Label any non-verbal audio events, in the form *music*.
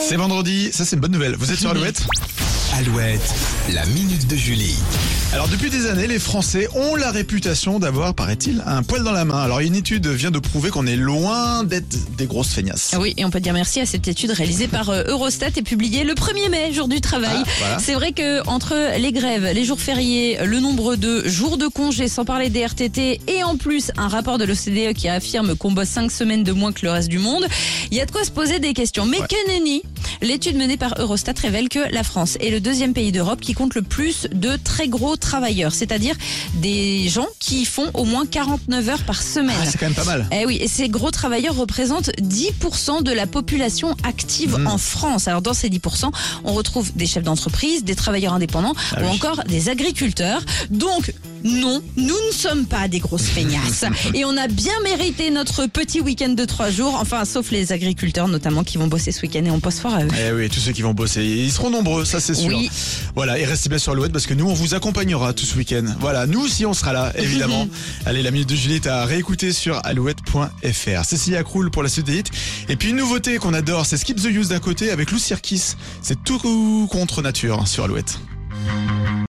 C'est vendredi, ça c'est une bonne nouvelle. Vous êtes sur *laughs* Alouette? Alouette, la minute de Julie. Alors depuis des années, les Français ont la réputation d'avoir, paraît-il, un poil dans la main. Alors une étude vient de prouver qu'on est loin d'être des grosses feignasses. Ah Oui, et on peut dire merci à cette étude réalisée par euh, Eurostat et publiée le 1er mai, jour du travail. Ah, voilà. C'est vrai que entre les grèves, les jours fériés, le nombre de jours de congés, sans parler des RTT, et en plus un rapport de l'OCDE qui affirme qu'on bosse 5 semaines de moins que le reste du monde, il y a de quoi se poser des questions. Mais que nenni L'étude menée par Eurostat révèle que la France est le deuxième pays d'Europe qui compte le plus de très gros travailleurs, c'est-à-dire des gens qui font au moins 49 heures par semaine. Ah, c'est quand même pas mal. Eh oui, et ces gros travailleurs représentent 10% de la population active Mmh. en France. Alors dans ces 10%, on retrouve des chefs d'entreprise, des travailleurs indépendants Ah ou oui. encore des agriculteurs. Donc non, nous ne sommes pas des grosses feignasses. *laughs* et on a bien mérité notre petit week-end de trois jours, enfin sauf les agriculteurs notamment qui vont bosser ce week-end et on poste fort à eux. Eh oui, tous ceux qui vont bosser, ils seront nombreux, ça c'est sûr. Oui. Voilà, et restez bien sur Alouette parce que nous on vous accompagnera tout ce week-end. Voilà, nous aussi on sera là, *laughs* évidemment. Allez, la minute de Julie est à réécouter sur alouette.fr. Cécilia Croul pour la suite des hits. Et puis une nouveauté qu'on adore, c'est Skip the Use d'un côté avec Lou Sirkis. C'est tout contre nature sur Alouette.